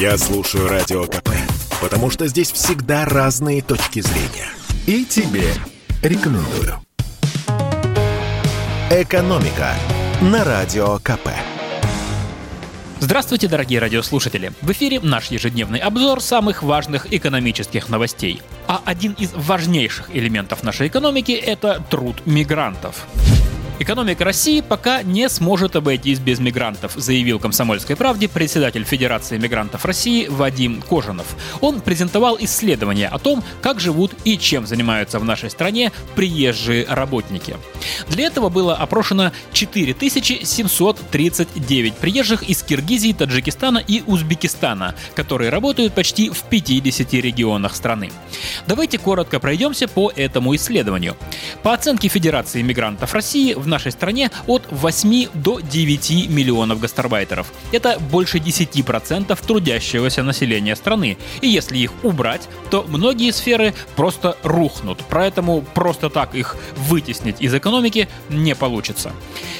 Я слушаю Радио КП, потому что здесь всегда разные точки зрения. И тебе рекомендую. «Экономика» на Радио КП. Здравствуйте, дорогие радиослушатели! В эфире наш ежедневный обзор самых важных экономических новостей. А один из важнейших элементов нашей экономики – это труд мигрантов. Экономика России пока не сможет обойтись без мигрантов, заявил «Комсомольской правде» председатель Федерации мигрантов России Вадим Кожанов. Он презентовал исследование о том, как живут и чем занимаются в нашей стране приезжие работники. Для этого было опрошено 4739 приезжих из Киргизии, Таджикистана и Узбекистана, которые работают почти в 50 регионах страны. Давайте коротко пройдемся по этому исследованию. По оценке Федерации мигрантов России в нашей стране от 8 до 9 миллионов гастарбайтеров. Это больше 10% трудящегося населения страны. И если их убрать, то многие сферы просто рухнут. Поэтому просто так их вытеснить из экономики не получится.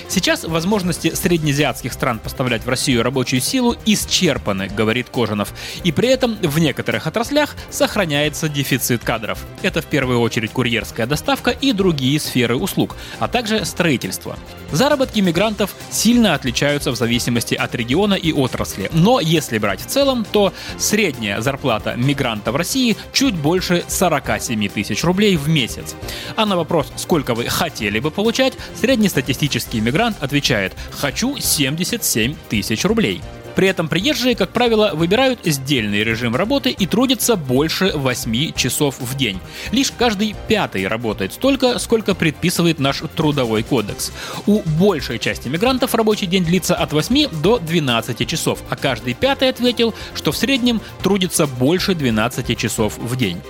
Сейчас возможности среднеазиатских стран поставлять в Россию рабочую силу исчерпаны, говорит Кожанов. И при этом в некоторых отраслях сохраняется дефицит кадров. Это в первую очередь курьерская доставка и другие сферы услуг, а также строительство строительства. Заработки мигрантов сильно отличаются в зависимости от региона и отрасли. Но если брать в целом, то средняя зарплата мигранта в России чуть больше 47 тысяч рублей в месяц. А на вопрос, сколько вы хотели бы получать, среднестатистический мигрант отвечает «хочу 77 тысяч рублей». При этом приезжие, как правило, выбирают сдельный режим работы и трудятся больше 8 часов в день. Лишь каждый пятый работает столько, сколько предписывает наш трудовой кодекс. У большей части мигрантов рабочий день длится от 8 до 12 часов, а каждый пятый ответил, что в среднем трудится больше 12 часов в день.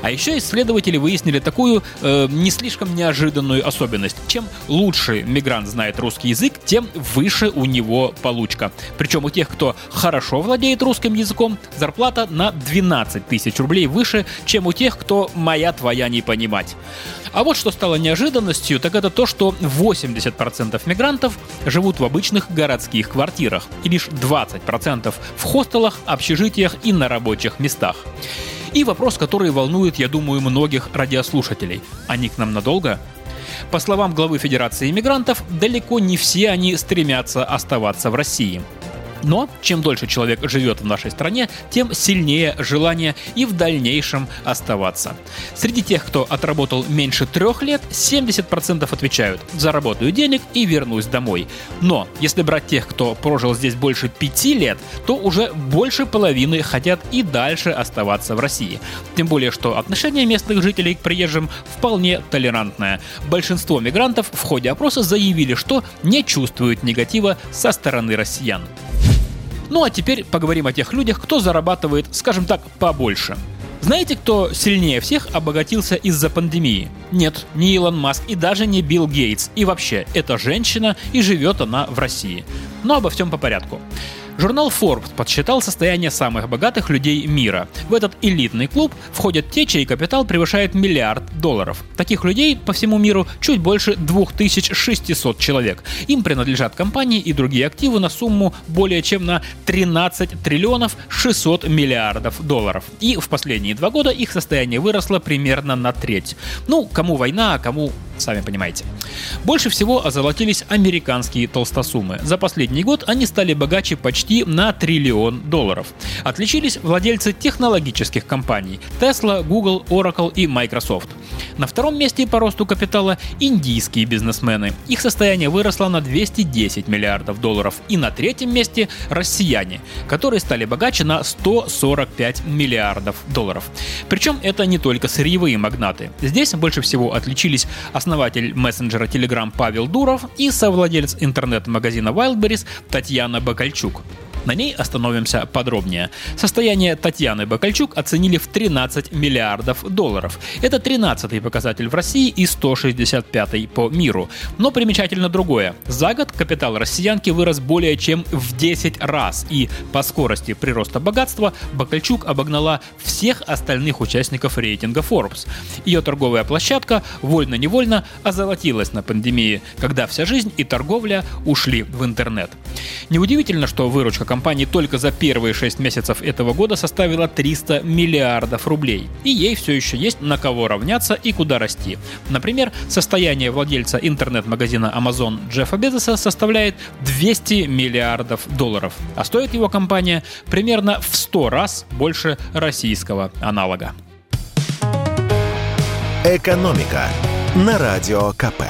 А еще исследователи выяснили такую э, не слишком неожиданную особенность. Чем лучше мигрант знает русский язык, тем выше у него получка. Причем у тех, кто хорошо владеет русским языком, зарплата на 12 тысяч рублей выше, чем у тех, кто «моя твоя не понимать». А вот что стало неожиданностью, так это то, что 80% мигрантов живут в обычных городских квартирах и лишь 20% в хостелах, общежитиях и на рабочих местах. И вопрос, который волнует, я думаю, многих радиослушателей. Они к нам надолго? По словам главы Федерации иммигрантов, далеко не все они стремятся оставаться в России. Но чем дольше человек живет в нашей стране, тем сильнее желание и в дальнейшем оставаться. Среди тех, кто отработал меньше трех лет, 70% отвечают «заработаю денег и вернусь домой». Но если брать тех, кто прожил здесь больше пяти лет, то уже больше половины хотят и дальше оставаться в России. Тем более, что отношение местных жителей к приезжим вполне толерантное. Большинство мигрантов в ходе опроса заявили, что не чувствуют негатива со стороны россиян. Ну а теперь поговорим о тех людях, кто зарабатывает, скажем так, побольше. Знаете, кто сильнее всех обогатился из-за пандемии? Нет, не Илон Маск и даже не Билл Гейтс. И вообще, это женщина и живет она в России. Но обо всем по порядку. Журнал Forbes подсчитал состояние самых богатых людей мира. В этот элитный клуб входят те, чей капитал превышает миллиард долларов. Таких людей по всему миру чуть больше 2600 человек. Им принадлежат компании и другие активы на сумму более чем на 13 триллионов 600 миллиардов долларов. И в последние два года их состояние выросло примерно на треть. Ну, кому война, а кому сами понимаете. Больше всего озолотились американские толстосумы. За последний год они стали богаче почти на триллион долларов. Отличились владельцы технологических компаний Tesla, Google, Oracle и Microsoft. На втором месте по росту капитала индийские бизнесмены. Их состояние выросло на 210 миллиардов долларов. И на третьем месте россияне, которые стали богаче на 145 миллиардов долларов. Причем это не только сырьевые магнаты. Здесь больше всего отличились основатель мессенджера Telegram Павел Дуров и совладелец интернет-магазина Wildberries Татьяна Бакальчук. На ней остановимся подробнее. Состояние Татьяны Бакальчук оценили в 13 миллиардов долларов. Это 13-й показатель в России и 165-й по миру. Но примечательно другое. За год капитал россиянки вырос более чем в 10 раз. И по скорости прироста богатства Бакальчук обогнала всех остальных участников рейтинга Forbes. Ее торговая площадка вольно-невольно озолотилась на пандемии, когда вся жизнь и торговля ушли в интернет. Неудивительно, что выручка компании только за первые 6 месяцев этого года составила 300 миллиардов рублей. И ей все еще есть на кого равняться и куда расти. Например, состояние владельца интернет-магазина Amazon Джеффа Безоса составляет 200 миллиардов долларов, а стоит его компания примерно в 100 раз больше российского аналога. «Экономика» на Радио КП.